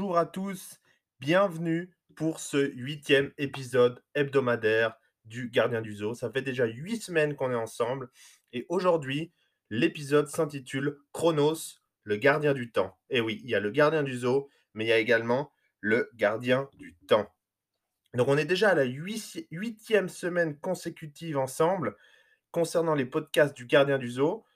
Bonjour à tous, bienvenue pour ce huitième épisode hebdomadaire du Gardien du Zoo. Ça fait déjà huit semaines qu'on est ensemble et aujourd'hui, l'épisode s'intitule Chronos, le gardien du temps. Et oui, il y a le gardien du zoo, mais il y a également le gardien du temps. Donc on est déjà à la huitième semaine consécutive ensemble concernant les podcasts du gardien du zoo.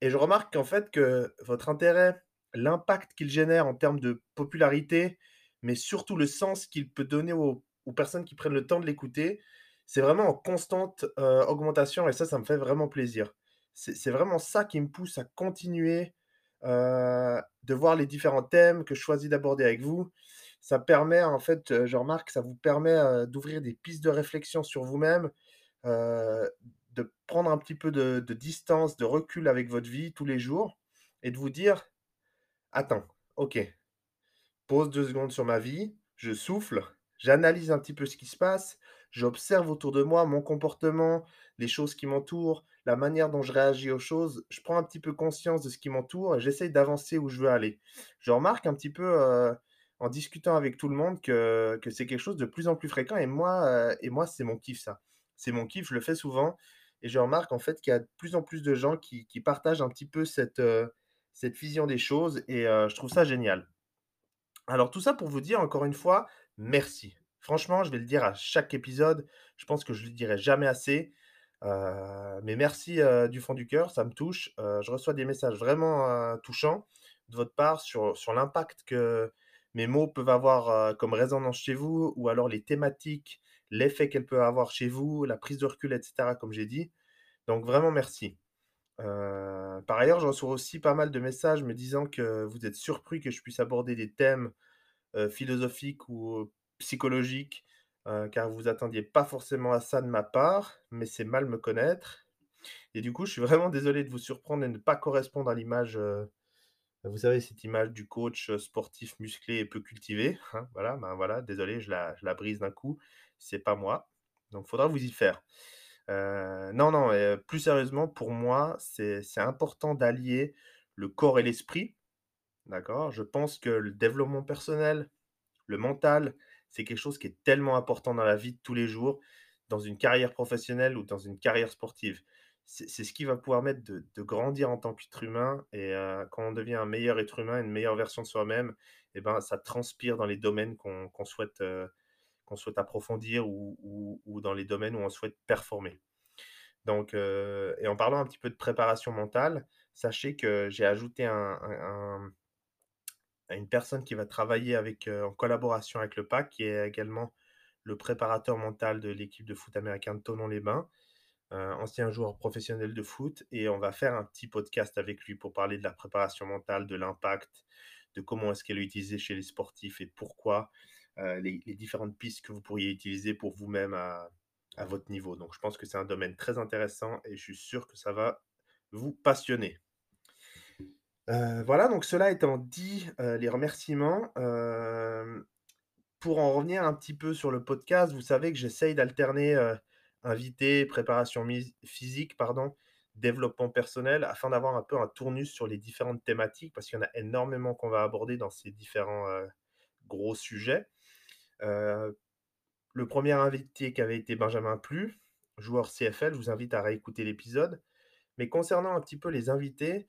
Et je remarque qu'en fait que votre intérêt l'impact qu'il génère en termes de popularité, mais surtout le sens qu'il peut donner aux, personnes qui prennent le temps de l'écouter, c'est vraiment en constante euh, augmentation et ça, ça me fait vraiment plaisir. C'est vraiment ça qui me pousse à continuer euh, de voir les différents thèmes que je choisis d'aborder avec vous. Ça permet, en fait, euh, je remarque, ça vous permet d'ouvrir des pistes de réflexion sur vous-même, de prendre un petit peu de distance, de recul avec votre vie tous les jours et de vous dire, Attends, OK. Pose deux secondes sur ma vie, je souffle, j'analyse un petit peu ce qui se passe, j'observe autour de moi mon comportement, les choses qui m'entourent, la manière dont je réagis aux choses. Je prends un petit peu conscience de ce qui m'entoure et j'essaye d'avancer où je veux aller. Je remarque un petit peu, euh, en discutant avec tout le monde que que c'est quelque chose de plus en plus fréquent et moi, heu et moi, c'est mon kiff ça. C'est mon kiff, je le fais souvent et je remarque en fait qu'il y a de plus en plus de gens qui qui partagent un petit peu cette, heu cette vision des choses et je trouve ça génial. Alors tout ça pour vous dire encore une fois, merci. Franchement, je vais le dire à chaque épisode, je pense que je le dirai jamais assez, mais merci, du fond du cœur, ça me touche. Je reçois des messages vraiment, touchants de votre part sur sur l'impact que mes mots peuvent avoir, comme résonance chez vous ou alors les thématiques, l'effet qu'elles peuvent avoir chez vous, la prise de recul et cetera comme j'ai dit. Donc vraiment merci. Heu, par ailleurs, je reçois aussi pas mal de messages me disant que vous êtes surpris que je puisse aborder des thèmes, philosophiques ou psychologiques, car vous attendiez pas forcément à ça de ma part, mais c'est mal me connaître et du coup, je suis vraiment désolé de vous surprendre et de ne pas correspondre à l'image, vous savez, cette image du coach, sportif musclé et peu cultivé, hein, voilà, ben, voilà, désolé, je la je la brise d'un coup, c'est pas moi, donc faudra vous y faire. Heu, non, non, heu, plus sérieusement, pour moi, c'est important d'allier le corps et l'esprit, d'accord? Je pense que le développement personnel, le mental, c'est quelque chose qui est tellement important dans la vie de tous les jours, dans une carrière professionnelle ou dans une carrière sportive. C'est ce qui va pouvoir mettre de de grandir en tant qu'être humain et heu, quand on devient un meilleur être humain, une meilleure version de soi-même et ben, ça transpire dans les domaines qu'on souhaite, qu'on souhaite approfondir ou, dans les domaines où on souhaite performer. Donc, euh, et en parlant un petit peu de préparation mentale, sachez que j'ai ajouté un, une personne qui va travailler avec, euh, en collaboration avec le PAC, qui est également le préparateur mental de l'équipe de foot américain de Tonon-les-Bains, euh, ancien joueur professionnel de foot, et on va faire un petit podcast avec lui pour parler de la préparation mentale, de l'impact, de comment est-ce qu'elle est utilisée chez les sportifs et pourquoi, euh, les, différentes pistes que vous pourriez utiliser pour vous-même à, votre niveau. Donc je pense que c'est un domaine très intéressant et je suis sûr que ça va vous passionner. Euh, voilà, donc cela étant dit, euh, les remerciements. pour en revenir un petit peu sur le podcast, vous savez que j'essaye d'alterner invité, préparation physique, pardon, développement personnel, afin d'avoir un peu un tournus sur les différentes thématiques, parce qu'il y en a énormément qu'on va aborder dans ces différents gros sujets. Le premier invité qui avait été Benjamin Plu, joueur CFL, je vous invite à réécouter l'épisode. Mais concernant un petit peu les invités,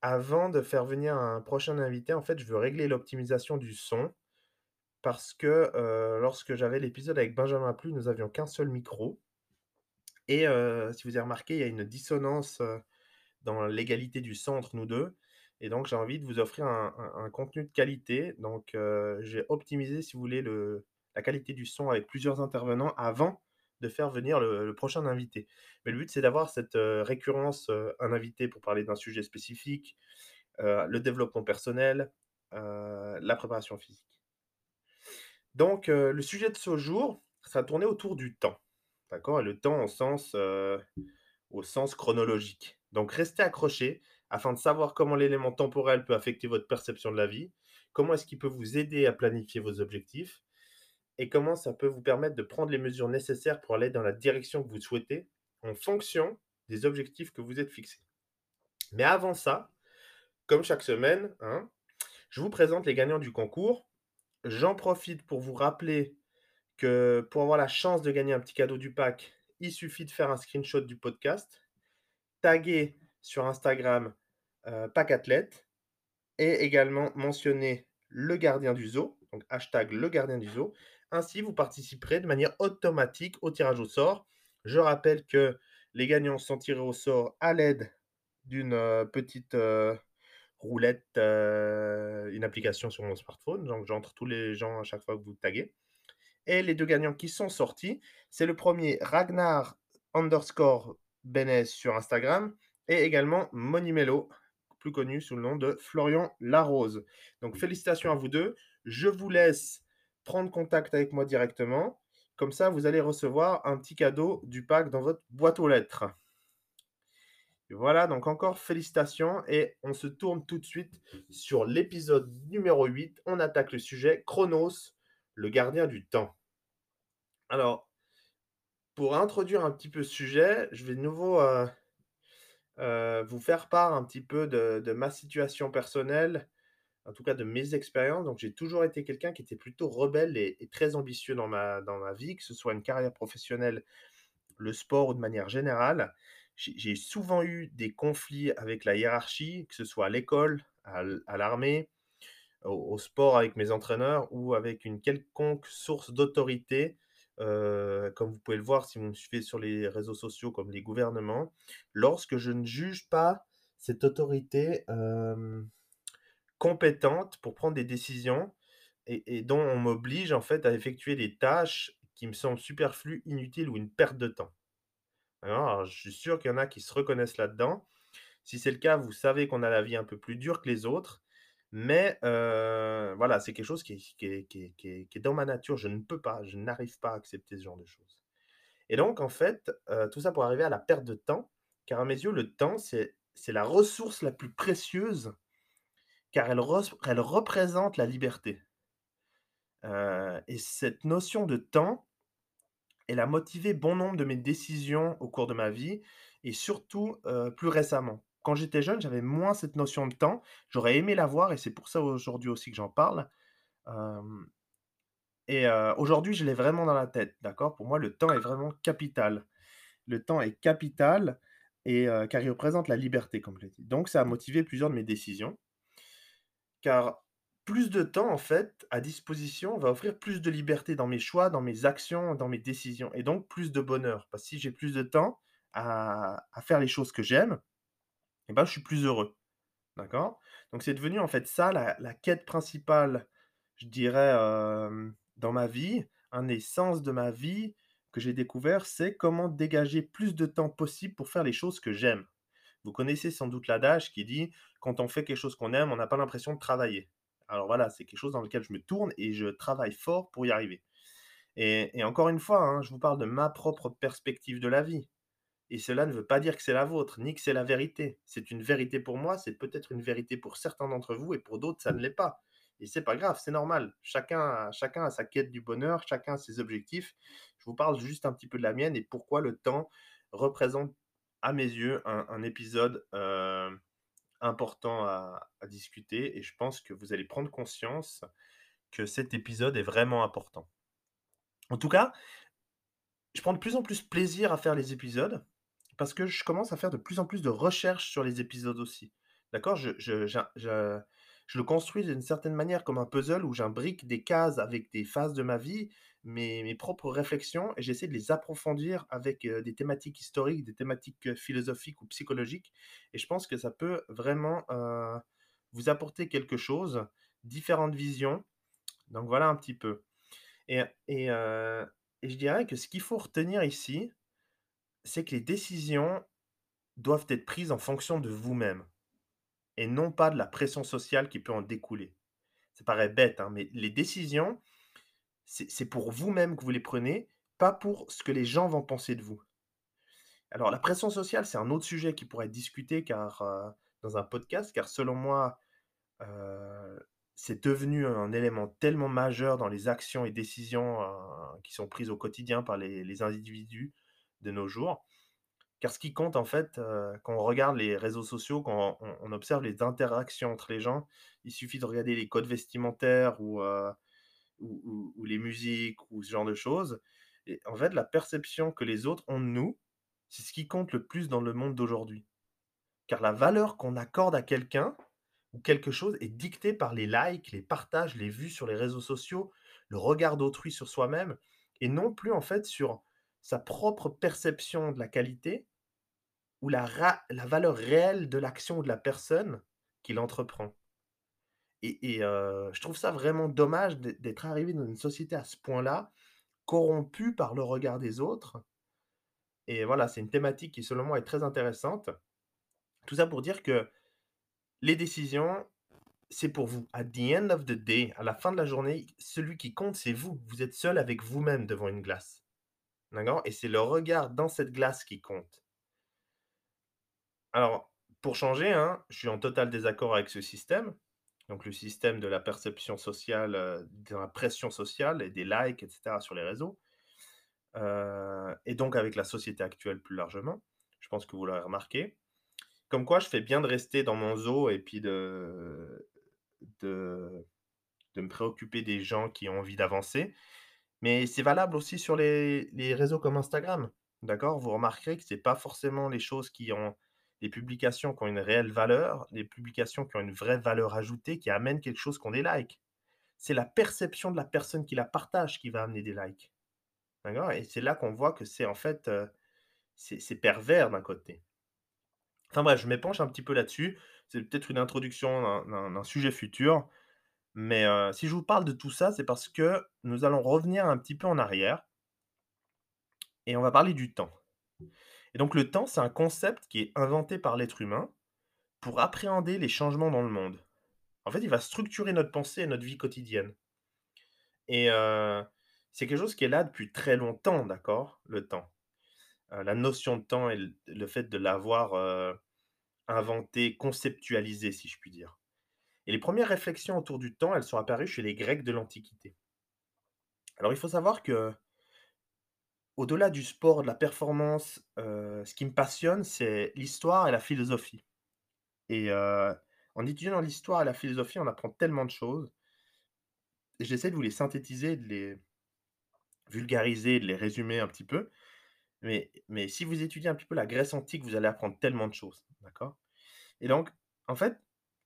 avant de faire venir un prochain invité, en fait, je veux régler l'optimisation du son parce que lorsque j'avais l'épisode avec Benjamin Plu, nous avions qu'un seul micro. Et si vous avez remarqué, il y a une dissonance dans l'égalité du son entre nous deux. Et donc, j'ai envie de vous offrir un, contenu de qualité. Donc, euh, j'ai optimisé, si vous voulez, le, la qualité du son avec plusieurs intervenants avant de faire venir le, prochain invité. Mais le but, c'est d'avoir cette euh, récurrence, euh, un invité pour parler d'un sujet spécifique, le développement personnel, la préparation physique. Donc, le sujet de ce jour, ça tourner autour du temps. D'accord Et le temps au sens chronologique. Donc, restez accrochés afin de savoir comment l'élément temporel peut affecter votre perception de la vie, comment est-ce qu'il peut vous aider à planifier vos objectifs, et comment ça peut vous permettre de prendre les mesures nécessaires pour aller dans la direction que vous souhaitez en fonction des objectifs que vous êtes fixés. Mais avant ça, comme chaque semaine, hein, Je vous présente les gagnants du concours. J'en profite pour vous rappeler que pour avoir la chance de gagner un petit cadeau du pack, il suffit de faire un screenshot du podcast, taguer sur Instagram euh, Pack Athlète et également mentionner le gardien du zoo, donc hashtag le gardien du zoo. Ainsi, vous participerez de manière automatique au tirage au sort. Je rappelle que les gagnants sont tirés au sort à l'aide d'une euh, petite euh, roulette, euh, une application sur mon smartphone. Donc, j'entre tous les gens à chaque fois que vous taguez. Et les deux gagnants qui sont sortis, c'est le premier Ragnar underscore Benes sur Instagram et également Monimelo, plus connu sous le nom de Florian Larose. Donc félicitations à vous deux. Je vous laisse prendre contact avec moi directement. Comme ça, vous allez recevoir un petit cadeau du pack dans votre boîte aux lettres. voilà, donc encore félicitations et on se tourne tout de suite sur l'épisode numéro 8. On attaque le sujet Chronos, le gardien du temps. Alors, pour introduire un petit peu ce sujet, je vais de nouveau euh, euh, vous faire part un petit peu de, ma situation personnelle, en tout cas de mes expériences. Donc, j'ai toujours été quelqu'un qui était plutôt rebelle et, très ambitieux dans ma, dans ma vie, que ce soit une carrière professionnelle, le sport ou de manière générale. J'ai souvent eu des conflits avec la hiérarchie, que ce soit à l'école, à, l'armée, au, sport avec mes entraîneurs ou avec une quelconque source d'autorité euh, comme vous pouvez le voir si vous me suivez sur les réseaux sociaux comme les gouvernements, lorsque je ne juge pas cette autorité compétente pour prendre des décisions et, dont on m'oblige en fait à effectuer des tâches qui me semblent superflues, inutiles ou une perte de temps. Je suis sûr qu'il y en a qui se reconnaissent là-dedans. Si c'est le cas, vous savez qu'on a la vie un peu plus dure que les autres mais voilà, c'est quelque chose qui est, dans ma nature. Je ne peux pas, je n'arrive pas à accepter ce genre de choses. Et donc, en fait, tout ça pour arriver à la perte de temps, car à mes yeux, le temps, c'est la ressource la plus précieuse, car elle, elle représente la liberté. et cette notion de temps, elle a motivé bon nombre de mes décisions au cours de ma vie, et surtout plus récemment quand j'étais jeune, j'avais moins cette notion de temps. J'aurais aimé l'avoir et c'est pour ça aujourd'hui aussi que j'en parle. et aujourd'hui, je l'ai vraiment dans la tête, d'accord? Pour moi, le temps est vraiment capital. Le temps est capital et car il représente la liberté, comme je l'ai dit. Donc, ça a motivé plusieurs de mes décisions. Car plus de temps, en fait, à disposition va offrir plus de liberté dans mes choix, dans mes actions, dans mes décisions, et donc plus de bonheur. Parce que si j'ai plus de temps à faire les choses que j'aime, et ben, je suis plus heureux. D'accord? Donc c'est devenu en fait ça la, quête principale, je dirais, dans ma vie, un essence de ma vie que j'ai découvert, c'est comment dégager plus de temps possible pour faire les choses que j'aime. Vous connaissez sans doute l'adage qui dit quand on fait quelque chose qu'on aime, on n'a pas l'impression de travailler. Alors voilà, c'est quelque chose dans lequel je me tourne et je travaille fort pour y arriver. Et, encore une fois, hein, je vous parle de ma propre perspective de la vie. Et cela ne veut pas dire que c'est la vôtre, ni que c'est la vérité. C'est une vérité pour moi, c'est peut-être une vérité pour certains d'entre vous, et pour d'autres, ça ne l'est pas. Et c'est pas grave, c'est normal. Chacun a, chacun a sa quête du bonheur, chacun a ses objectifs. Je vous parle juste un petit peu de la mienne et pourquoi le temps représente, à mes yeux, un, épisode euh, important à, à discuter. Et je pense que vous allez prendre conscience que cet épisode est vraiment important. En tout cas, je prends de plus en plus plaisir à faire les épisodes parce que je commence à faire de plus en plus de recherches sur les épisodes aussi. D'accord? Je, le construis d'une certaine manière comme un puzzle où j'imbrique des cases avec des phases de ma vie, mes, propres réflexions, et j'essaie de les approfondir avec euh, des thématiques historiques, des thématiques euh, philosophiques ou psychologiques. Et je pense que ça peut vraiment euh, vous apporter quelque chose, différentes visions. Donc voilà un petit peu. Et je dirais que ce qu'il faut retenir ici, c'est que les décisions doivent être prises en fonction de vous-même et non pas de la pression sociale qui peut en découler. Ça paraît bête, hein, mais les décisions, c'est pour vous-même que vous les prenez, pas pour ce que les gens vont penser de vous. Alors la pression sociale, c'est un autre sujet qui pourrait être discuté car, euh, dans un podcast, car selon moi, euh, c'est devenu un élément tellement majeur dans les actions et décisions euh, qui sont prises au quotidien par les individus de nos jours. Car ce qui compte en fait, heu, quand on regarde les réseaux sociaux, quand on observe les interactions entre les gens, il suffit de regarder les codes vestimentaires ou, heu, ou ou ou les musiques ou ce genre de choses et en fait, la perception que les autres ont de nous, c'est ce qui compte le plus dans le monde d'aujourd'hui. Car la valeur qu'on accorde à quelqu'un ou quelque chose est dictée par les likes, les partages, les vues sur les réseaux sociaux, le regard d'autrui sur soi-même et non plus en fait sur sa propre perception de la qualité ou la valeur réelle de l'action ou de la personne qu'il entreprend. Et heu, je trouve ça vraiment dommage d'ê d'être arrivé dans une société à ce point-là, corrompue par le regard des autres et voilà, c'est une thématique qui selon moi est très intéressante. Tout ça pour dire que les décisions, c'est pour vous. At the end of the day, à la fin de la journée, celui qui compte, c'est vous. Vous êtes seul avec vous-même devant une glace. D'accord? Et c'est le regard dans cette glace qui compte. Alors, pour changer, hein, je suis en total désaccord avec ce système. Donc le système de la perception sociale, heu, de la pression sociale et des likes et cetera sur les réseaux. Heu et donc avec la société actuelle plus largement. Je pense que vous l'aurez remarqué. Comme quoi je fais bien de rester dans mon zoo et puis de de me préoccuper des gens qui ont envie d'avancer. Mais c'est valable aussi sur les réseaux comme Instagram, d'accord? Vous remarquerez que c'est pas forcément les choses qui ont les publications qui ont une réelle valeur, les publications qui ont une vraie valeur ajoutée, qui amènent quelque chose qui ont des likes. C'est la perception de la personne qui la partage qui va amener des likes. D'accord? Et c'est là qu'on voit que c'est en fait, heu, c'est pervers d'un côté. Enfin bref, je m'épanche un petit peu là-dessus. C'est peut-être une introduction d'un d'un sujet futur. Mais, si je vous parle de tout ça, c'est parce que nous allons revenir un petit peu en arrière et on va parler du temps. Et donc le temps, c'est un concept qui est inventé par l'être humain pour appréhender les changements dans le monde. En fait, il va structurer notre pensée et notre vie quotidienne. Et c'est quelque chose qui est là depuis très longtemps, d'accord? Le temps. La notion de temps et le fait de l'avoir, inventé, conceptualisé, si je puis dire. Et les premières réflexions autour du temps, elles sont apparues chez les Grecs de l'Antiquité. Alors il faut savoir que au-delà du sport, de la performance, heu, ce qui me passionne, c'est l'histoire et la philosophie. Et heu, en étudiant l'histoire et la philosophie, on apprend tellement de choses. J'essaie de vous les synthétiser, de les vulgariser, de les résumer un petit peu. Mais mais si vous étudiez un petit peu la Grèce antique, vous allez apprendre tellement de choses, d'accord? Et donc, en fait,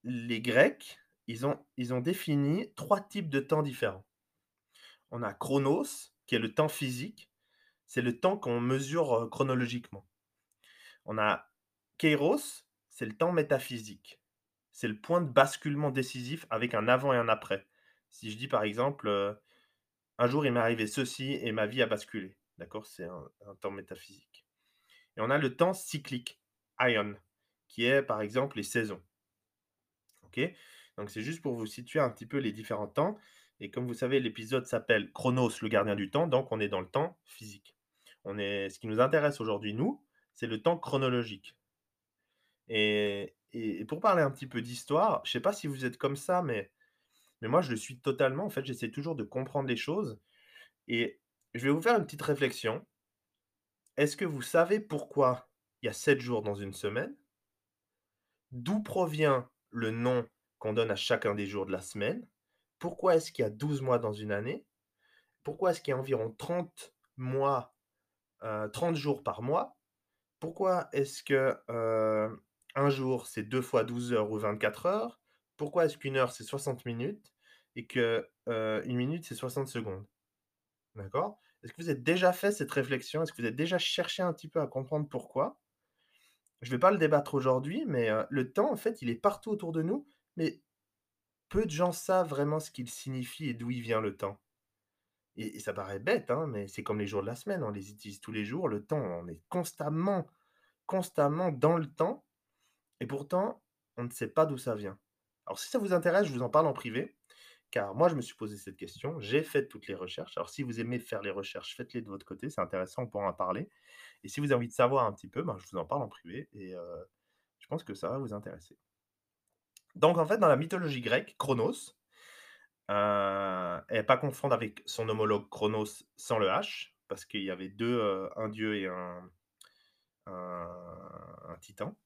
les Grecs, ils ont ils ont défini 3 types de temps différents. On a chronos, qui est le temps physique, c'est le temps qu'on mesure, heu, chronologiquement. On a kairos, c'est le temps métaphysique. C'est le point de basculement décisif avec un avant et un après. Si je dis par exemple, heu: «Un jour il m'est arrivé ceci et ma vie a basculé», d'accord? C'est un temps métaphysique. Et on a le temps cyclique, aion, qui est par exemple les saisons. Donc c'est juste pour vous situer un petit peu les différents temps et comme vous savez, l'épisode s'appelle Chronos, le gardien du temps, donc on est dans le temps physique. On est ce qui nous intéresse aujourd'hui, nous, c'est le temps chronologique. Et pour parler un petit peu d'histoire, je sais pas si vous êtes comme ça, mais mais moi je le suis totalement. En fait, j'essaie toujours de comprendre les choses et je vais vous faire une petite réflexion. Est-ce que vous savez pourquoi il y a 7 jours dans une semaine? D'où provient le nom qu'on donne à chacun des jours de la semaine? Pourquoi est-ce qu'il y a 12 mois dans une année? Pourquoi est-ce qu'il y a environ 30 mois, 30 jours par mois? Pourquoi est-ce que, heu, un jour c'est 2 fois 12 heures ou 24 heures? Pourquoi est-ce qu'une heure c'est 60 minutes et que, heu, 1 minute c'est 60 secondes? D'accord? Est-ce que vous avez déjà fait cette réflexion? Est-ce que vous avez déjà cherché un petit peu à comprendre pourquoi? Je vais pas le débattre aujourd'hui, mais, le temps en fait, il est partout autour de nous, mais peu de gens savent vraiment ce qu'il signifie et d'où il vient le temps. Et et ça paraît bête, hein, mais c'est comme les jours de la semaine, on les utilise tous les jours. Le temps, on est constamment, constamment dans le temps et pourtant, on ne sait pas d'où ça vient. Alors si ça vous intéresse, je vous en parle en privé, car moi je me suis posé cette question, j'ai fait toutes les recherches. Alors si vous aimez faire les recherches, faites-les de votre côté, c'est intéressant, on pourra en parler. Et si vous avez envie de savoir un petit peu, ben, je vous en parle en privé et je pense que ça va vous intéresser. Donc en fait, dans la mythologie grecque, Chronos, heu, et pas confondre avec son homologue Chronos sans le H, parce qu'il y avait 2, heu, un dieu et un un, titan.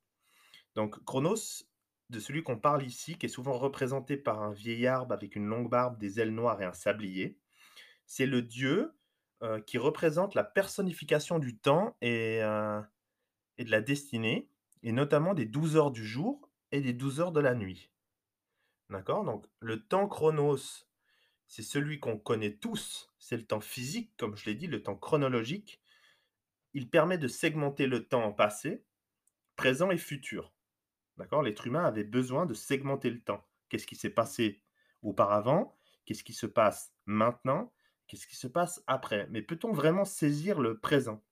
Donc Chronos, de celui qu'on parle ici, qui est souvent représenté par un vieil arbre avec une longue barbe, des ailes noires et un sablier, c'est le dieu euh, qui représente la personnification du temps et, euh, et de la destinée, et notamment des 12 heures du jour et des 12 heures de la nuit. D'accord? Donc le temps chronos, c'est celui qu'on connaît tous, c'est le temps physique, comme je l'ai dit, le temps chronologique. Il permet de segmenter le temps en passé, présent et futur. D'accord? L'être humain avait besoin de segmenter le temps. Qu'est-ce qui s'est passé auparavant? Qu'est-ce qui se passe maintenant? Qu'est-ce qui se passe après? Mais peut-on vraiment saisir le présent?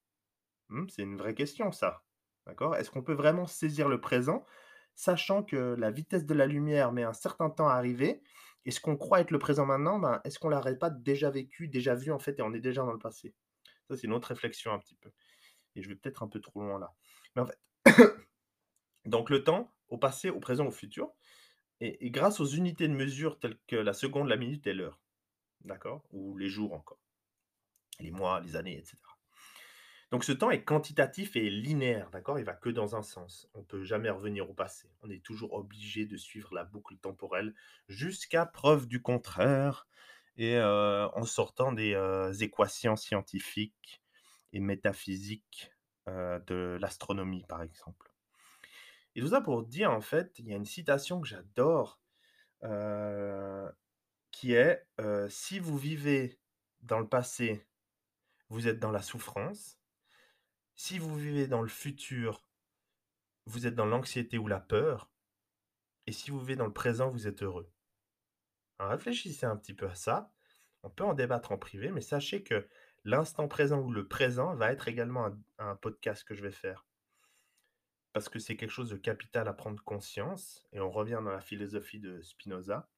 Hmm, C'est une vraie question, ça. D'accord? Est-ce qu'on peut vraiment saisir le présent, sachant que la vitesse de la lumière met un certain temps à arriver Et ce qu'on croit être le présent maintenant, ben, est-ce qu'on l'aurait pas déjà vécu, déjà vu en fait, et on est déjà dans le passé? Ça, c'est une autre réflexion un petit peu. Et je vais peut-être un peu trop loin là. Mais en fait, donc le temps, au passé, au présent, au futur, et grâce aux unités de mesure telles que la seconde, la minute et l'heure d'accord Ou les jours encore, les mois, les années, etc. Donc ce temps est quantitatif et linéaire, d'accord Il va que dans un sens. On ne peut jamais revenir au passé. On est toujours obligé de suivre la boucle temporelle jusqu'à preuve du contraire et euh, en sortant des euh, équations scientifiques et métaphysiques euh, de l'astronomie, par exemple. Et tout ça pour dire, en fait, il y a une citation que j'adore qui est si vous vivez dans le passé, vous êtes dans la souffrance. Si vous vivez dans le futur, vous êtes dans l'anxiété ou la peur. Et si vous vivez dans le présent, vous êtes heureux. Réfléchissez un petit peu à ça. On peut en débattre en privé, mais sachez que l'instant présent ou le présent va être également un podcast que je vais faire. Parce que c'est quelque chose de capital à prendre conscience. Et on revient dans la philosophie de Spinoza.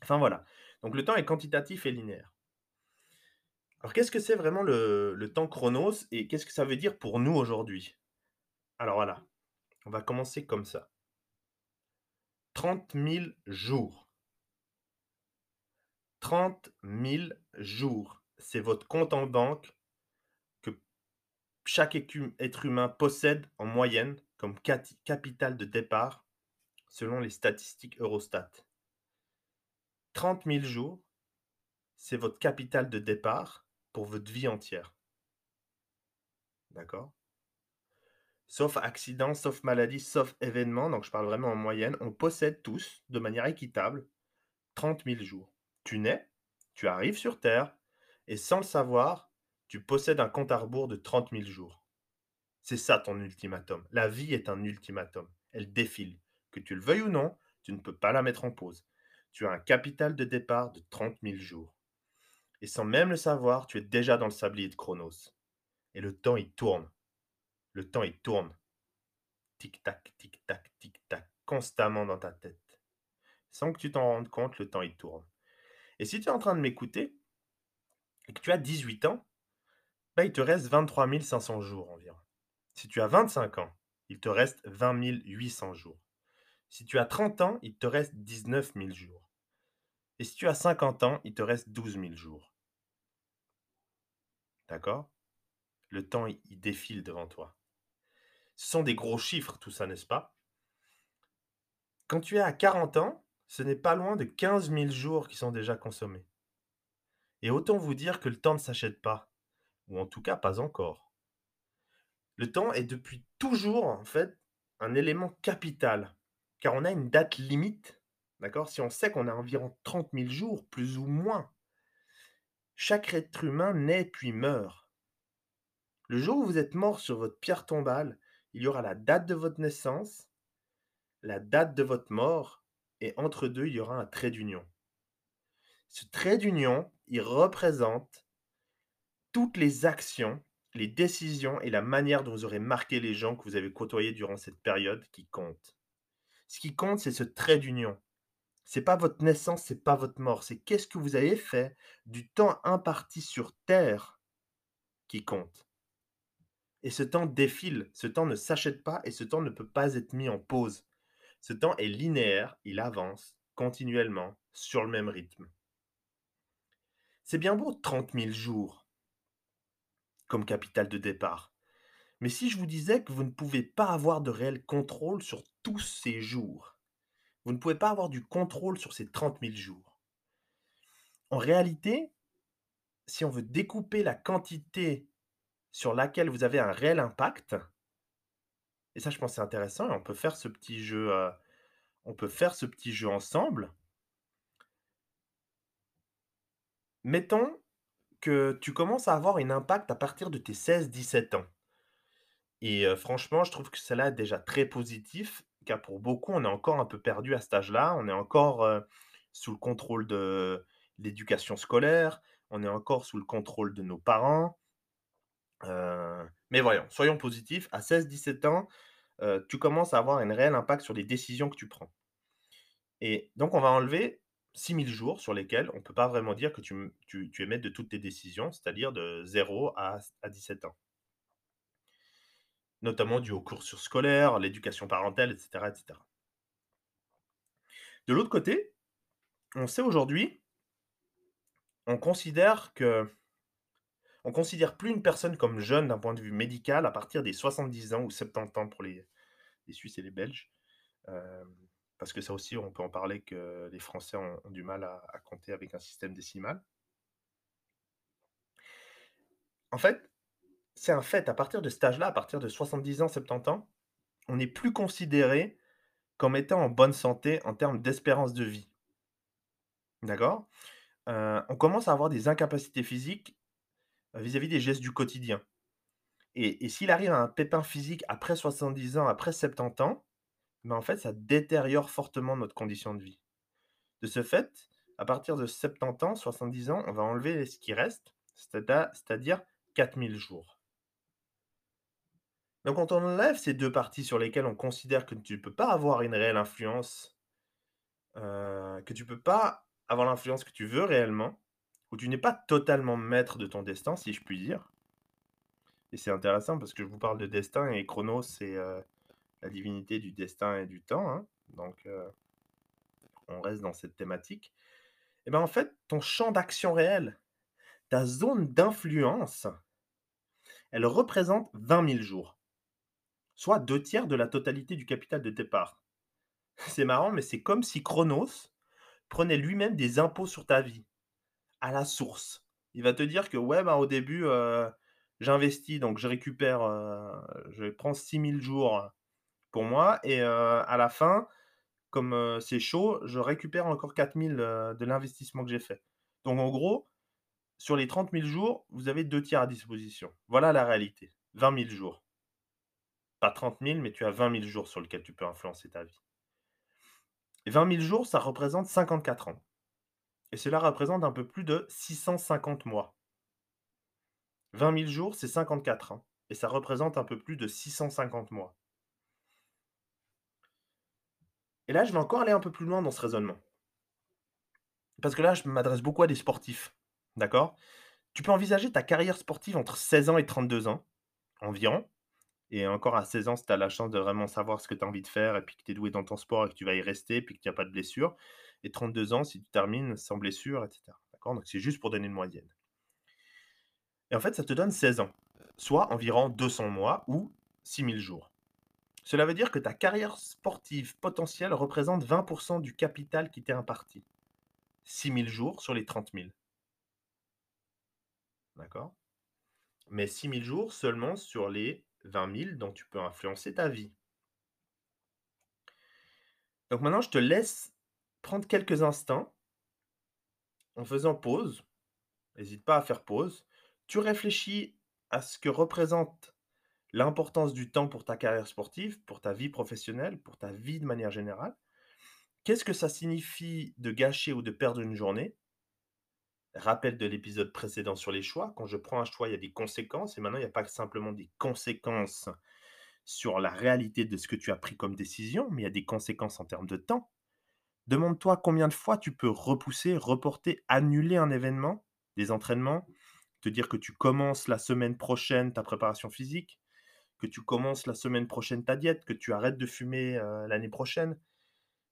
Enfin voilà. Donc le temps est quantitatif et linéaire. Alors qu'est-ce que c'est vraiment le, temps chronos et qu'est-ce que ça veut dire pour nous aujourd'hui? Alors voilà, on va commencer comme ça. 30 000 jours. 30 000 jours. C'est votre compte en banque que chaque être humain possède en moyenne comme capital de départ selon les statistiques Eurostat. 30 000 jours, c'est votre capital de départ pour votre vie entière. D'accord? Sauf accident, sauf maladie, sauf événement, donc je parle vraiment en moyenne, on possède tous, de manière équitable, 30 000 jours. Tu nais, tu arrives sur Terre, et sans le savoir, tu possèdes un compte à rebours de 30 000 jours. C'est ça ton ultimatum. La vie est un ultimatum. Elle défile. Que tu le veuilles ou non, tu ne peux pas la mettre en pause tu as un capital de départ de 30 000 jours. Et sans même le savoir, tu es déjà dans le sablier de Chronos. Et le temps, il tourne. Le temps, il tourne. Tic-tac, tic-tac, tic-tac, constamment dans ta tête. Sans que tu t'en rendes compte, le temps, il tourne. Et si tu es en train de m'écouter, et que tu as 18 ans, bah, il te reste 23 500 jours environ. Si tu as 25 ans, il te reste 20 800 jours. Si tu as 30 ans, il te reste 19 000 jours. Et si tu as 50 ans, il te reste 12 000 jours. D'accord? Le temps, il défile devant toi. Ce sont des gros chiffres, tout ça, n'est-ce pas? Quand tu es à 40 ans, ce n'est pas loin de 15 000 jours qui sont déjà consommés. Et autant vous dire que le temps ne s'achète pas, ou en tout cas pas encore. Le temps est depuis toujours, en fait, un élément capital, car on a une date limite D'accord? Si on sait qu'on a environ 30 000 jours, plus ou moins, chaque être humain naît puis meurt. Le jour où vous êtes mort sur votre pierre tombale, il y aura la date de votre naissance, la date de votre mort, et entre deux, il y aura un trait d'union. Ce trait d'union, il représente toutes les actions, les décisions et la manière dont vous aurez marqué les gens que vous avez côtoyés durant cette période qui compte. Ce qui compte, c'est ce trait d'union. C'est pas votre naissance, c'est pas votre mort, c'est qu'est-ce que vous avez fait du temps imparti sur terre qui compte. Et ce temps défile, ce temps ne s'achète pas et ce temps ne peut pas être mis en pause. Ce temps est linéaire, il avance continuellement sur le même rythme. C'est bien beau 30 000 jours comme capital de départ. Mais si je vous disais que vous ne pouvez pas avoir de réel contrôle sur tous ces jours, vous ne pouvez pas avoir du contrôle sur ces 30 000 jours. En réalité, si on veut découper la quantité sur laquelle vous avez un réel impact, et ça je pense c'est intéressant, on peut faire ce petit jeu, euh, on peut faire ce petit jeu ensemble. Mettons que tu commences à avoir un impact à partir de tes 16-17 ans. Et franchement, je trouve que cela est déjà très positif, car pour beaucoup, on est encore un peu perdu à cet âge-là. On est encore sous le contrôle de l'éducation scolaire, on est encore sous le contrôle de nos parents. Mais voyons, soyons positifs. À 16-17 ans, tu commences à avoir un réel impact sur les décisions que tu prends. Et donc, on va enlever 6000 jours sur lesquels on ne peut pas vraiment dire que tu, tu, tu émets de toutes tes décisions, c'est-à-dire de 0 à, à 17 ans. Notamment dû aux cours scolaires, l'éducation parentale, etc., etc. De l'autre côté, on sait aujourd'hui, on considère que on considère plus une personne comme jeune d'un point de vue médical à partir des 70 ans ou 70 ans pour les, les Suisses et les Belges. Euh, parce que ça aussi, on peut en parler que les Français ont, du mal à, compter avec un système décimal. En fait, c'est un fait, à partir de cet âge-là, à partir de 70 ans, 70 ans, on n'est plus considéré comme étant en bonne santé en termes d'espérance de vie. D'accord? Euh, On commence à avoir des incapacités physiques euh, vis-à-vis des gestes du quotidien. Et, et s'il arrive à un pépin physique après 70 ans, après 70 ans, mais en fait, ça détériore fortement notre condition de vie. De ce fait, à partir de 70 ans, 70 ans, on va enlever ce qui reste, c'est-à-dire 4000 jours. Donc quand on enlève ces deux parties sur lesquelles on considère que tu ne peux pas avoir une réelle influence, euh, que tu ne peux pas avoir l'influence que tu veux réellement, ou tu n'es pas totalement maître de ton destin, si je puis dire. Et c'est intéressant parce que je vous parle de destin et Chronos, c'est euh, la divinité du destin et du temps, hein. donc on reste dans cette thématique, et bien en fait, ton champ d'action réel, ta zone d'influence, elle représente 20 000 jours, soit deux tiers de la totalité du capital de départ. C'est marrant, mais c'est comme si Chronos prenait lui-même des impôts sur ta vie, à la source. Il va te dire que, ouais, ben, au début, j'investis, donc je récupère, je prends 6000 jours pour moi. Et à la fin, comme c'est chaud, je récupère encore 4000 de l'investissement que j'ai fait. Donc en gros, sur les 30 000 jours, vous avez deux tiers à disposition. Voilà la réalité. 20 000 jours. Pas 30 000, mais tu as 20 000 jours sur lesquels tu peux influencer ta vie. Et 20 000 jours, ça représente 54 ans. Et cela représente un peu plus de 650 mois. 20 000 jours, c'est 54 ans. Et ça représente un peu plus de 650 mois. Et là, je vais encore aller un peu plus loin dans ce raisonnement. Parce que là, je m'adresse beaucoup à des sportifs. D'accord? Tu peux envisager ta carrière sportive entre 16 ans et 32 ans, environ. Et encore à 16 ans, si tu as la chance de vraiment savoir ce que tu as envie de faire, et puis que tu es doué dans ton sport et que tu vas y rester, et puis que tu n'as pas de blessure. Et 32 ans, si tu termines sans blessure, etc. D'accord? Donc c'est juste pour donner une moyenne. Et en fait, ça te donne 16 ans, soit environ 200 mois ou 6000 jours. Cela veut dire que ta carrière sportive potentielle représente 20% du capital qui t'est imparti. 6 000 jours sur les 30 000. D'accord? Mais 6 000 jours seulement sur les 20 000 dont tu peux influencer ta vie. Donc maintenant, je te laisse prendre quelques instants en faisant pause. N'hésite pas à faire pause. Tu réfléchis à ce que représente l'importance du temps pour ta carrière sportive, pour ta vie professionnelle, pour ta vie de manière générale. Qu'est-ce que ça signifie de gâcher ou de perdre une journée? Rappel de l'épisode précédent sur les choix. Quand je prends un choix, il y a des conséquences. Et maintenant, il n'y a pas simplement des conséquences sur la réalité de ce que tu as pris comme décision, mais il y a des conséquences en termes de temps. Demande-toi combien de fois tu peux repousser, reporter, annuler un événement, des entraînements, te dire que tu commences la semaine prochaine ta préparation physique, que tu commences la semaine prochaine ta diète, que tu arrêtes de fumer l'année prochaine,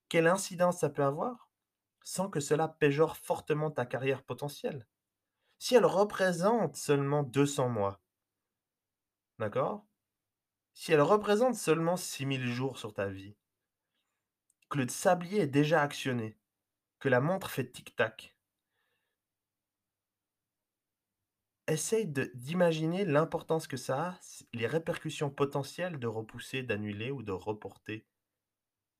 quelle incidence ça peut avoir sans que cela péjore fortement ta carrière potentielle? Si elle représente seulement 200 mois, d'accord? Si elle représente seulement 6000 jours sur ta vie, que le sablier est déjà actionné, que la montre fait tic-tac, essaye d'imaginer l'importance que ça a, les répercussions potentielles de repousser, d'annuler ou de reporter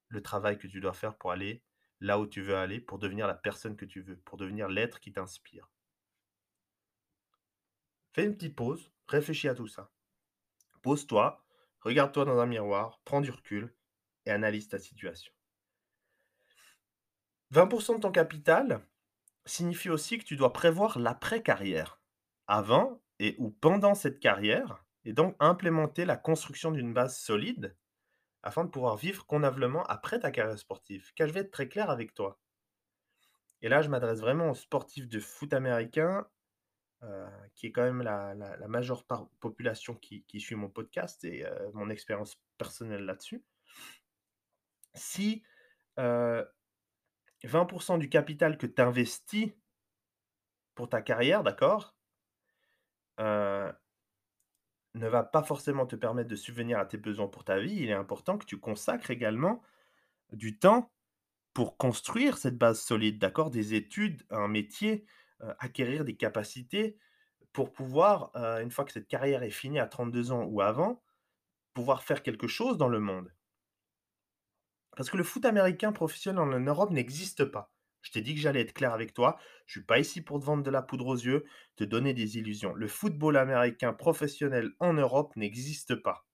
le travail que tu dois faire pour aller là où tu veux aller, pour devenir la personne que tu veux, pour devenir l'être qui t'inspire. Fais une petite pause, réfléchis à tout ça. Pose-toi, regarde-toi dans un miroir, prends du recul et analyse ta situation. 20% de ton capital signifie aussi que tu dois prévoir l'après-carrière, avant et ou pendant cette carrière et donc implémenter la construction d'une base solide afin de pouvoir vivre convenablement après ta carrière sportive. Car je vais être très clair avec toi. Et là, je m'adresse vraiment aux sportifs de foot américain, euh, qui est quand même la, la- majeure population qui, suit mon podcast et euh, mon expérience personnelle là-dessus. Si euh, 20% du capital que tu investis pour ta carrière, d'accord, euh, ne va pas forcément te permettre de subvenir à tes besoins pour ta vie, il est important que tu consacres également du temps pour construire cette base solide, d'accord? Des études, un métier, heu, acquérir des capacités pour pouvoir, heu, une fois que cette carrière est finie à 32 ans ou avant, pouvoir faire quelque chose dans le monde. Parce que le foot américain professionnel en Europe n'existe pas. Je t'ai dit que j'allais être clair avec toi. Je suis pas ici pour te vendre de la poudre aux yeux, te donner des illusions. Le football américain professionnel en Europe n'existe pas.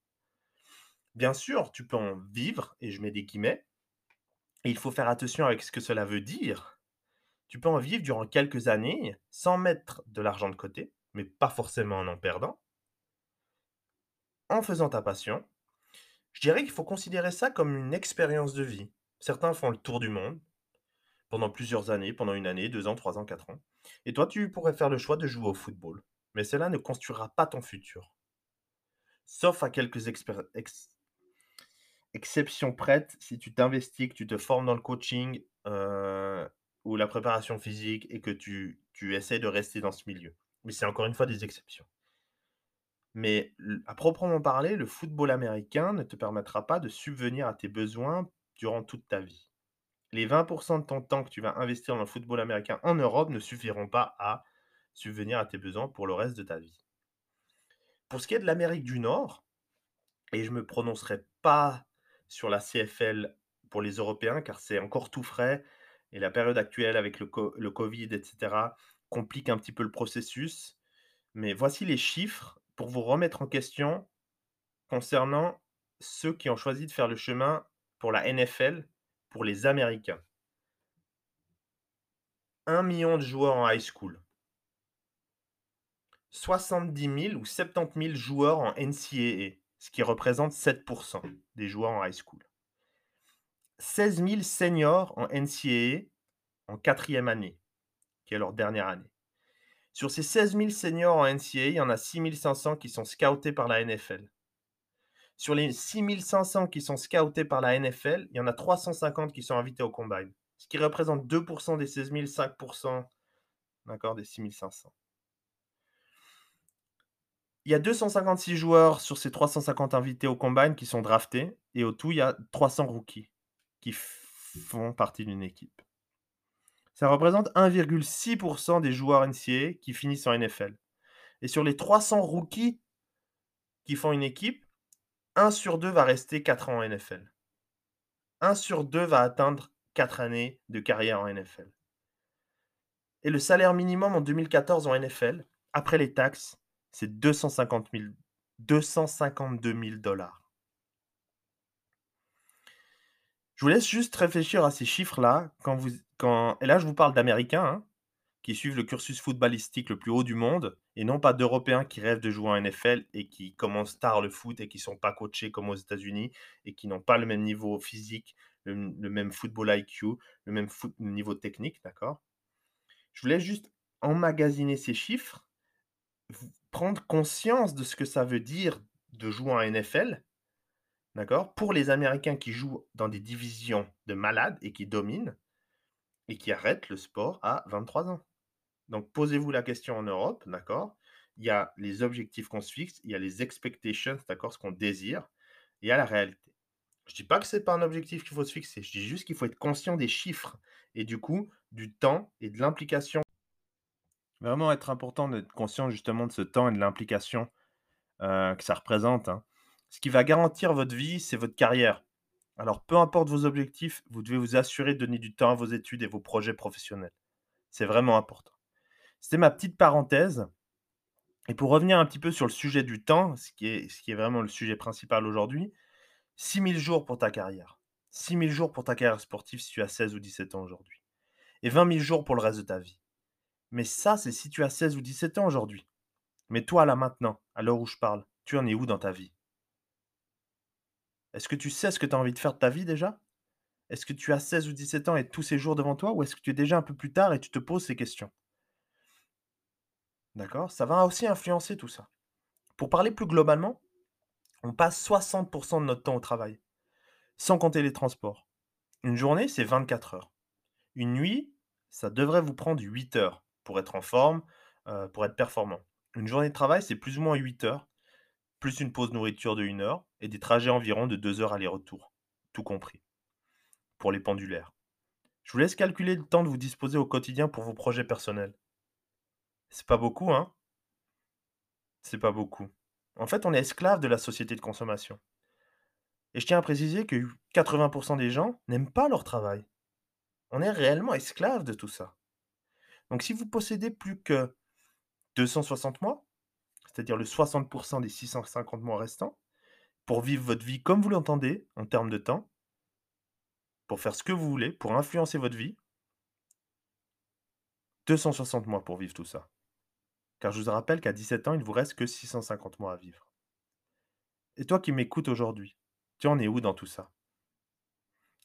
Bien sûr, tu peux en vivre, et je mets des guillemets, et il faut faire attention avec ce que cela veut dire. Tu peux en vivre durant quelques années sans mettre de l'argent de côté, mais pas forcément en en perdant, en faisant ta passion. Je dirais qu'il faut considérer ça comme une expérience de vie. Certains font le tour du monde pendant plusieurs années, pendant une année, deux ans, trois ans, quatre ans. Et toi, tu pourrais faire le choix de jouer au football. Mais cela ne construira pas ton futur. Sauf à quelques exceptions prêtes, si tu t'investis, que tu te formes dans le coaching euh, ou la préparation physique et que tu, tu essaies de rester dans ce milieu. Mais c'est encore une fois des exceptions. Mais à proprement parler, le football américain ne te permettra pas de subvenir à tes besoins durant toute ta vie. Les 20% de ton temps que tu vas investir dans le football américain en Europe ne suffiront pas à subvenir à tes besoins pour le reste de ta vie. Pour ce qui est de l'Amérique du Nord, et je ne me prononcerai pas sur la CFL pour les Européens car c'est encore tout frais et la période actuelle avec le, le Covid, etc., complique un petit peu le processus. Mais voici les chiffres pour vous remettre en question concernant ceux qui ont choisi de faire le chemin pour la NFL pour les Américains. 1 million de joueurs en high school. 70 000 ou 70 000 joueurs en NCAA, ce qui représente 7% des joueurs en high school. 16 000 seniors en NCAA en quatrième année, qui est leur dernière année. Sur ces 16 000 seniors en NCAA, il y en a 6 500 qui sont scoutés par la NFL. Sur les 6 500 qui sont scoutés par la NFL, il y en a 350 qui sont invités au combine, ce qui représente 2% des 16 000, 5% d'accord, des 6 500. Il y a 256 joueurs sur ces 350 invités au combine qui sont draftés, et au tout, il y a 300 rookies qui font partie d'une équipe. Ça représente 1,6% des joueurs NCAA qui finissent en NFL. Et sur les 300 rookies qui font une équipe, 1 sur 2 va rester 4 ans en NFL. 1 sur 2 va atteindre 4 années de carrière en NFL. Et le salaire minimum en 2014 en NFL, après les taxes, c'est 250 000, 252 000 dollars. Je vous laisse juste réfléchir à ces chiffres-là. Quand, et là, je vous parle d'Américains hein, qui suivent le cursus footballistique le plus haut du monde et non pas d'Européens qui rêvent de jouer en NFL et qui commencent tard le foot et qui ne sont pas coachés comme aux États-Unis et qui n'ont pas le même niveau physique, le, même football IQ, le même niveau technique, d'accord? Je vous laisse juste emmagasiner ces chiffres, prendre conscience de ce que ça veut dire de jouer en NFL, d'accord? Pour les Américains qui jouent dans des divisions de malades et qui dominent et qui arrêtent le sport à 23 ans. Donc posez-vous la question en Europe, d'accord? Il y a les objectifs qu'on se fixe, il y a les expectations, d'accord, ce qu'on désire, et il y a la réalité. Je dis pas que c'est pas un objectif qu'il faut se fixer, je dis juste qu'il faut être conscient des chiffres et du coup du temps et de l'implication. Vraiment être important d'être conscient justement de ce temps et de l'implication euh, que ça représente. hein. Ce qui va garantir votre vie, c'est votre carrière. Alors peu importe vos objectifs, vous devez vous assurer de donner du temps à vos études et vos projets professionnels. C'est vraiment important. C'était ma petite parenthèse. Et pour revenir un petit peu sur le sujet du temps, ce qui est, vraiment le sujet principal aujourd'hui, 6000 jours pour ta carrière. 6000 jours pour ta carrière sportive si tu as 16 ou 17 ans aujourd'hui. Et 20 000 jours pour le reste de ta vie. Mais ça, c'est si tu as 16 ou 17 ans aujourd'hui. Mais toi, là maintenant, à l'heure où je parle, tu en es où dans ta vie? Est-ce que tu sais ce que tu as envie de faire de ta vie déjà? Est-ce que tu as 16 ou 17 ans et tous ces jours devant toi? Ou est-ce que tu es déjà un peu plus tard et tu te poses ces questions? D'accord? Ça va aussi influencer tout ça. Pour parler plus globalement, on passe 60% de notre temps au travail, sans compter les transports. Une journée, c'est 24 heures. Une nuit, ça devrait vous prendre 8 heures pour être en forme, euh, pour être performant. Une journée de travail, c'est plus ou moins 8 heures, plus une pause nourriture de 1 heure et des trajets environ de 2 heures aller-retour, tout compris, pour les pendulaires. Je vous laisse calculer le temps de vous disposer au quotidien pour vos projets personnels. C'est pas beaucoup, hein C'est pas beaucoup. En fait, on est esclave de la société de consommation. Et je tiens à préciser que 80% des gens n'aiment pas leur travail. On est réellement esclave de tout ça. Donc si vous possédez plus que 260 mois, c'est-à-dire le 60% des 650 mois restants, pour vivre votre vie comme vous l'entendez en termes de temps, pour faire ce que vous voulez, pour influencer votre vie, 260 mois pour vivre tout ça. Car je vous rappelle qu'à 17 ans, il ne vous reste que 650 mois à vivre. Et toi qui m'écoutes aujourd'hui, tu en es où dans tout ça?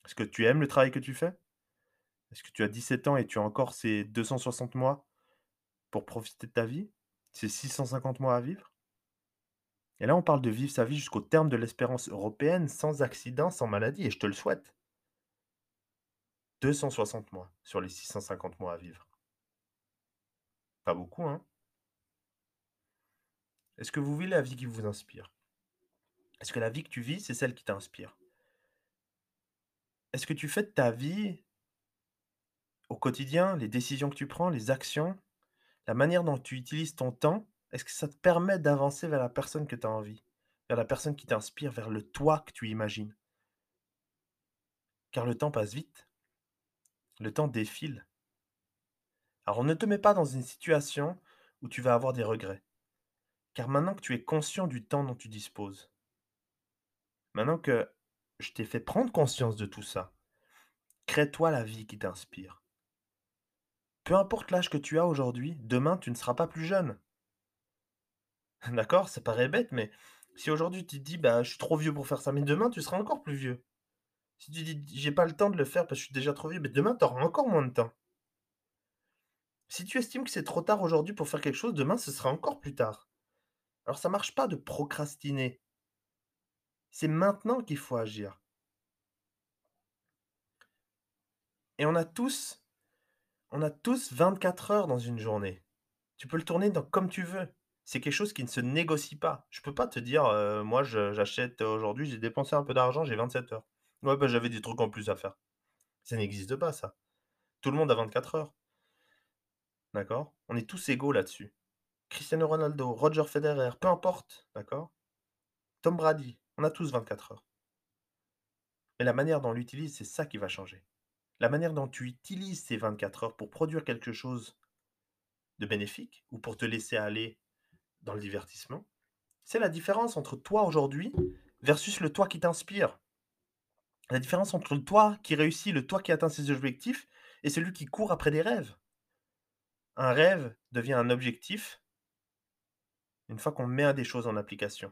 Est-ce que tu aimes le travail que tu fais? Est-ce que tu as 17 ans et tu as encore ces 260 mois pour profiter de ta vie? Ces 650 mois à vivre? Et là, on parle de vivre sa vie jusqu'au terme de l'espérance européenne, sans accident, sans maladie, et je te le souhaite. 260 mois sur les 650 mois à vivre. Pas beaucoup, hein? Est-ce que vous vivez la vie qui vous inspire? Est-ce que la vie que tu vis, c'est celle qui t'inspire? Est-ce que tu fais de ta vie au quotidien, les décisions que tu prends, les actions, la manière dont tu utilises ton temps, est-ce que ça te permet d'avancer vers la personne que tu as envie, vers la personne qui t'inspire, vers le toi que tu imagines? Car le temps passe vite. Le temps défile. Alors ne te mets pas dans une situation où tu vas avoir des regrets. Car maintenant que tu es conscient du temps dont tu disposes, maintenant que je t'ai fait prendre conscience de tout ça, crée-toi la vie qui t'inspire. Peu importe l'âge que tu as aujourd'hui, demain tu ne seras pas plus jeune. D'accord? Ça paraît bête, mais si aujourd'hui tu te dis bah je suis trop vieux pour faire ça, mais demain tu seras encore plus vieux. Si tu dis j'ai pas le temps de le faire parce que je suis déjà trop vieux, mais demain tu auras encore moins de temps. Si tu estimes que c'est trop tard aujourd'hui pour faire quelque chose, demain ce sera encore plus tard. Alors ça marche pas de procrastiner. C'est maintenant qu'il faut agir. Et on a tous on a tous 24 heures dans une journée. Tu peux le tourner dans comme tu veux. C'est quelque chose qui ne se négocie pas. Je peux pas te dire, moi j'achète aujourd'hui, j'ai dépensé un peu d'argent, j'ai 27 heures. Ouais, bah j'avais des trucs en plus à faire. Ça n'existe pas, ça. Tout le monde a 24 heures. D'accord? On est tous égaux là-dessus. Cristiano Ronaldo, Roger Federer, peu importe, d'accord? Tom Brady, on a tous 24 heures. Mais la manière dont on l'utilise, c'est ça qui va changer. La manière dont tu utilises ces 24 heures pour produire quelque chose de bénéfique ou pour te laisser aller dans le divertissement, c'est la différence entre toi aujourd'hui versus le toi qui t'inspire. La différence entre le toi qui réussit, le toi qui atteint ses objectifs et celui qui court après des rêves. Un rêve devient un objectif une fois qu'on met des choses en application.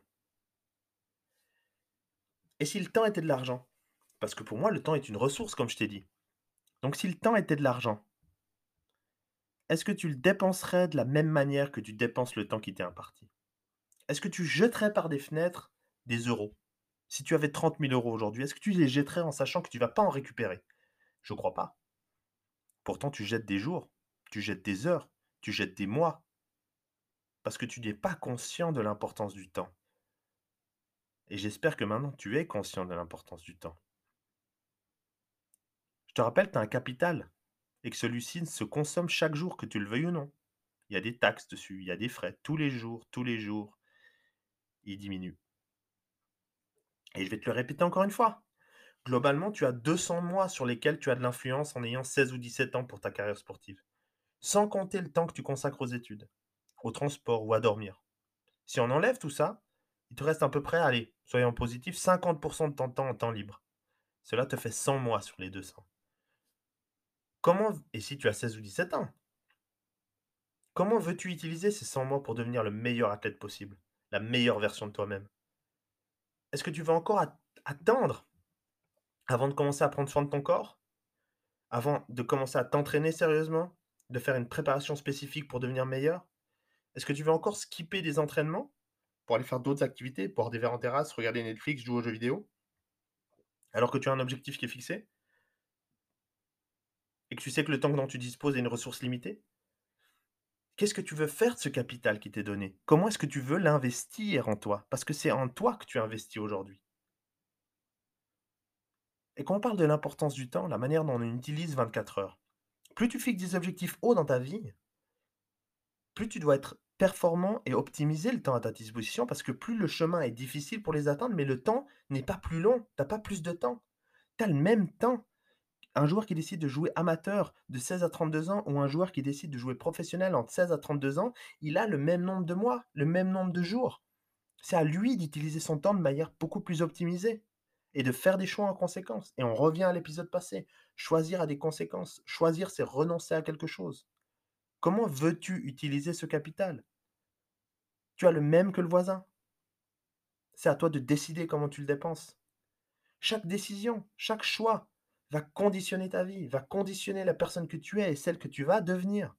Et si le temps était de l'argent? Parce que pour moi, le temps est une ressource, comme je t'ai dit. Donc si le temps était de l'argent, est-ce que tu le dépenserais de la même manière que tu dépenses le temps qui t'est imparti? Est-ce que tu jetterais par des fenêtres des euros? Si tu avais 30 000 euros aujourd'hui, est-ce que tu les jetterais en sachant que tu ne vas pas en récupérer? Je crois pas. Pourtant, tu jettes des jours, tu jettes des heures, tu jettes des mois. Parce que tu n'es pas conscient de l'importance du temps. Et j'espère que maintenant tu es conscient de l'importance du temps. Je te rappelle, tu as un capital et que celui-ci se consomme chaque jour, que tu le veuilles ou non. Il y a des taxes dessus, il y a des frais. Tous les jours, tous les jours, il diminue. Et je vais te le répéter encore une fois. Globalement, tu as 200 mois sur lesquels tu as de l'influence en ayant 16 ou 17 ans pour ta carrière sportive. Sans compter le temps que tu consacres aux études, au transport ou à dormir. Si on enlève tout ça, il te reste à peu près, allez, soyons positifs, 50% de ton temps en temps libre. Cela te fait 100 mois sur les 200. Comment, et si tu as 16 ou 17 ans, comment veux-tu utiliser ces 100 mois pour devenir le meilleur athlète possible, la meilleure version de toi-même? Est-ce que tu vas encore attendre avant de commencer à prendre soin de ton corps? Avant de commencer à t'entraîner sérieusement? De faire une préparation spécifique pour devenir meilleur? Est-ce que tu veux encore skipper des entraînements pour aller faire d'autres activités, boire des verres en terrasse, regarder Netflix, jouer aux jeux vidéo? Alors que tu as un objectif qui est fixé? Et que tu sais que le temps dont tu disposes est une ressource limitée? Qu'est-ce que tu veux faire de ce capital qui t'est donné? Comment est-ce que tu veux l'investir en toi? Parce que c'est en toi que tu investis aujourd'hui. Et quand on parle de l'importance du temps, la manière dont on utilise 24 heures, plus tu fixes des objectifs hauts dans ta vie, plus tu dois être performant et optimiser le temps à ta disposition parce que plus le chemin est difficile pour les atteindre, mais le temps n'est pas plus long, tu pas plus de temps. Tu as le même temps. Un joueur qui décide de jouer amateur de 16 à 32 ans ou un joueur qui décide de jouer professionnel entre 16 à 32 ans, il a le même nombre de mois, le même nombre de jours. C'est à lui d'utiliser son temps de manière beaucoup plus optimisée et de faire des choix en conséquence. Et on revient à l'épisode passé. Choisir a des conséquences. Choisir, c'est renoncer à quelque chose. Comment veux-tu utiliser ce capital? Tu as le même que le voisin. C'est à toi de décider comment tu le dépenses. Chaque décision, chaque choix va conditionner ta vie, va conditionner la personne que tu es et celle que tu vas devenir.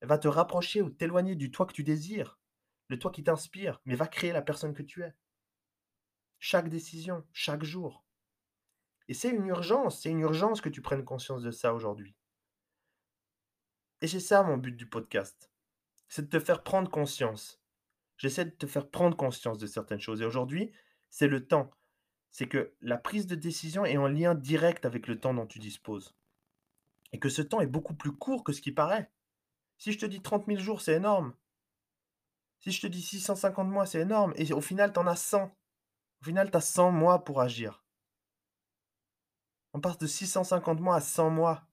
Elle va te rapprocher ou t'éloigner du toi que tu désires, le toi qui t'inspire, mais va créer la personne que tu es chaque décision, chaque jour. Et c'est une urgence, c'est une urgence que tu prennes conscience de ça aujourd'hui. Et c'est ça mon but du podcast. C'est de te faire prendre conscience. J'essaie de te faire prendre conscience de certaines choses. Et aujourd'hui, c'est le temps. C'est que la prise de décision est en lien direct avec le temps dont tu disposes. Et que ce temps est beaucoup plus court que ce qui paraît. Si je te dis 30 000 jours, c'est énorme. Si je te dis 650 mois, c'est énorme. Et au final, tu en as 100. Au final, tu as 100 mois pour agir. On passe de 650 mois à 100 mois.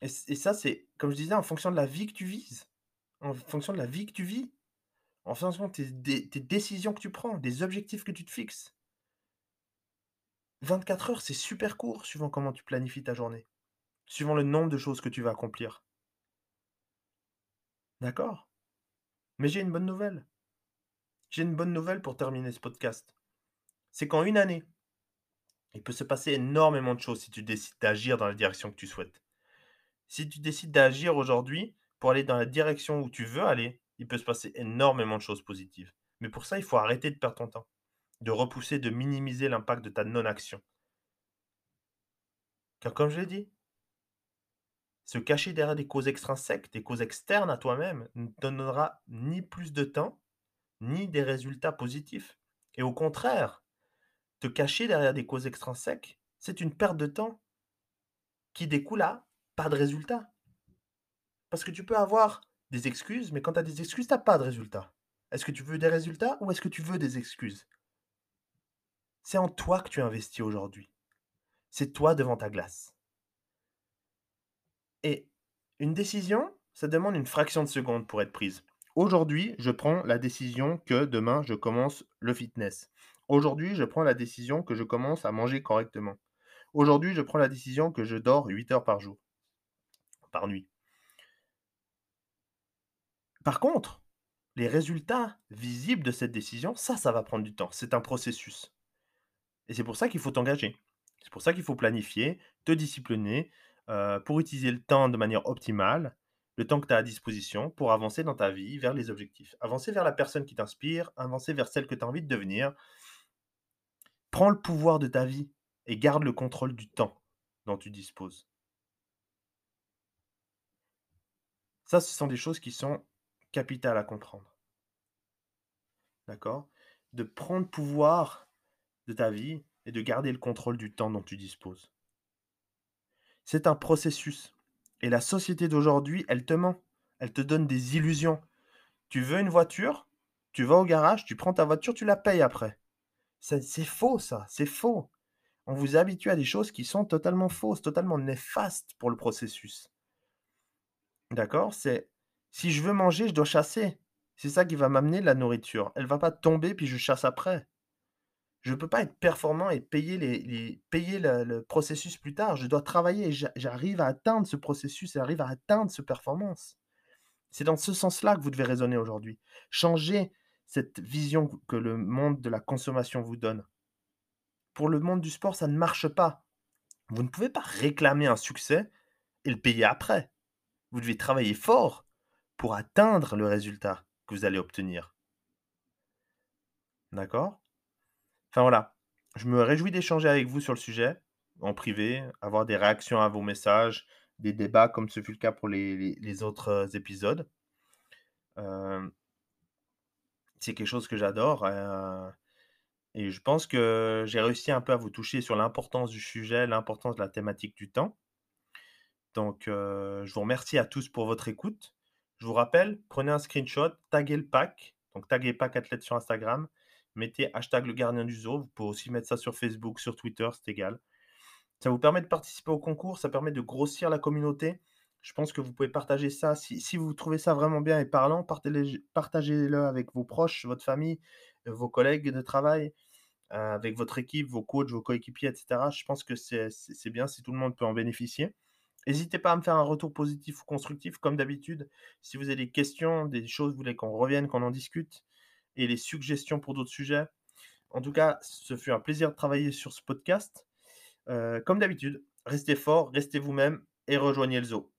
Et, ça, c'est, comme je disais, en fonction de la vie que tu vises, en fonction de la vie que tu vis, en fonction de tes, décisions que tu prends, des objectifs que tu te fixes. 24 heures, c'est super court suivant comment tu planifies ta journée, suivant le nombre de choses que tu vas accomplir. D'accord? Mais j'ai une bonne nouvelle. J'ai une bonne nouvelle pour terminer ce podcast. C'est qu'en une année, il peut se passer énormément de choses si tu décides d'agir dans la direction que tu souhaites. Si tu décides d'agir aujourd'hui pour aller dans la direction où tu veux aller, il peut se passer énormément de choses positives. Mais pour ça, il faut arrêter de perdre ton temps, de repousser, de minimiser l'impact de ta non-action. Car comme je l'ai dit, se cacher derrière des causes extrinsèques, des causes externes à toi-même, ne te donnera ni plus de temps, ni des résultats positifs. Et au contraire, te cacher derrière des causes extrinsèques, c'est une perte de temps qui découle à pas de résultat. Parce que tu peux avoir des excuses, mais quand tu as des excuses, tu n'as pas de résultat. Est-ce que tu veux des résultats ou est-ce que tu veux des excuses? C'est en toi que tu investis aujourd'hui. C'est toi devant ta glace. Et une décision, ça demande une fraction de seconde pour être prise. Aujourd'hui, je prends la décision que demain, je commence le fitness. Aujourd'hui, je prends la décision que je commence à manger correctement. Aujourd'hui, je prends la décision que je dors 8 heures par jour, par nuit. Par contre, les résultats visibles de cette décision, ça, ça va prendre du temps. C'est un processus. Et c'est pour ça qu'il faut t'engager. C'est pour ça qu'il faut planifier, te discipliner euh, pour utiliser le temps de manière optimale le temps que tu as à disposition pour avancer dans ta vie vers les objectifs. Avancer vers la personne qui t'inspire, avancer vers celle que tu as envie de devenir. Prends le pouvoir de ta vie et garde le contrôle du temps dont tu disposes. Ça, ce sont des choses qui sont capital à comprendre. D'accord? De prendre pouvoir de ta vie et de garder le contrôle du temps dont tu disposes. C'est un processus. Et la société d'aujourd'hui, elle te ment. Elle te donne des illusions. Tu veux une voiture, tu vas au garage, tu prends ta voiture, tu la payes après. C'est faux ça, c'est faux. On vous habitue à des choses qui sont totalement fausses, totalement néfastes pour le processus. D'accord C'est si je veux manger, je dois chasser. C'est ça qui va m'amener la nourriture. Elle va pas tomber puis je chasse après. Je ne peux pas être performant et payer, les, payer le, processus plus tard. Je dois travailler et j'arrive à atteindre ce processus et j'arrive à atteindre cette performance. C'est dans ce sens-là que vous devez raisonner aujourd'hui. Changer cette vision que le monde de la consommation vous donne. Pour le monde du sport, ça ne marche pas. Vous ne pouvez pas réclamer un succès et le payer après. Vous devez travailler fort pour atteindre le résultat que vous allez obtenir. D'accord? Enfin voilà, je me réjouis d'échanger avec vous sur le sujet, en privé, avoir des réactions à vos messages, des débats comme ce fut le cas pour les, autres euh, épisodes. Euh, c'est quelque chose que j'adore. Euh, et je pense que j'ai réussi un peu à vous toucher sur l'importance du sujet, l'importance de la thématique du temps. Donc, je vous remercie à tous pour votre écoute. Je vous rappelle, prenez un screenshot, taguez le pack, donc taguez pack athlète sur Instagram, mettez hashtag le gardien du zoo. Vous pouvez aussi mettre ça sur Facebook, sur Twitter, c'est égal. Ça vous permet de participer au concours, ça permet de grossir la communauté. Je pense que vous pouvez partager ça. Si, vous trouvez ça vraiment bien et parlant, partagez-le avec vos proches, votre famille, vos collègues de travail, avec votre équipe, vos coachs, vos coéquipiers, etc. Je pense que c'est bien si tout le monde peut en bénéficier. N'hésitez pas à me faire un retour positif ou constructif, comme d'habitude. Si vous avez des questions, des choses, vous voulez qu'on revienne, qu'on en discute, et les suggestions pour d'autres sujets. En tout cas, ce fut un plaisir de travailler sur ce podcast. Euh, comme d'habitude, restez fort, restez vous-même et rejoignez le zoo.